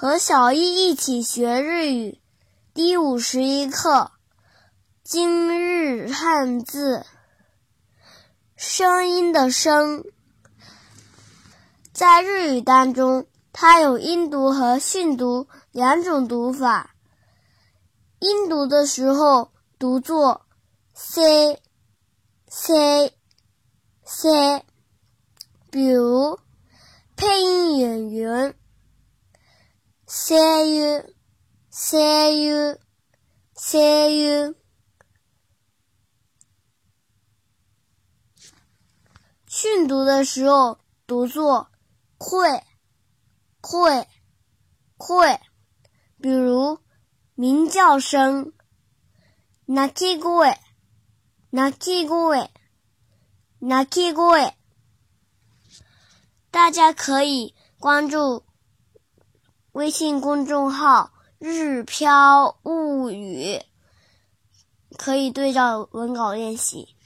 和小易一起学日语，第五十一课，今日汉字，声音的声，在日语当中，它有音读和训读两种读法。音读的时候读作 “c c c”，比如配音演员。声優、声優、声優。训读的时候读作会、会、会，比如鸣叫声，鳴き声、鳴き声、鳴き声。大家可以关注。 微信公众号“日飘物语”可以对照文稿练习。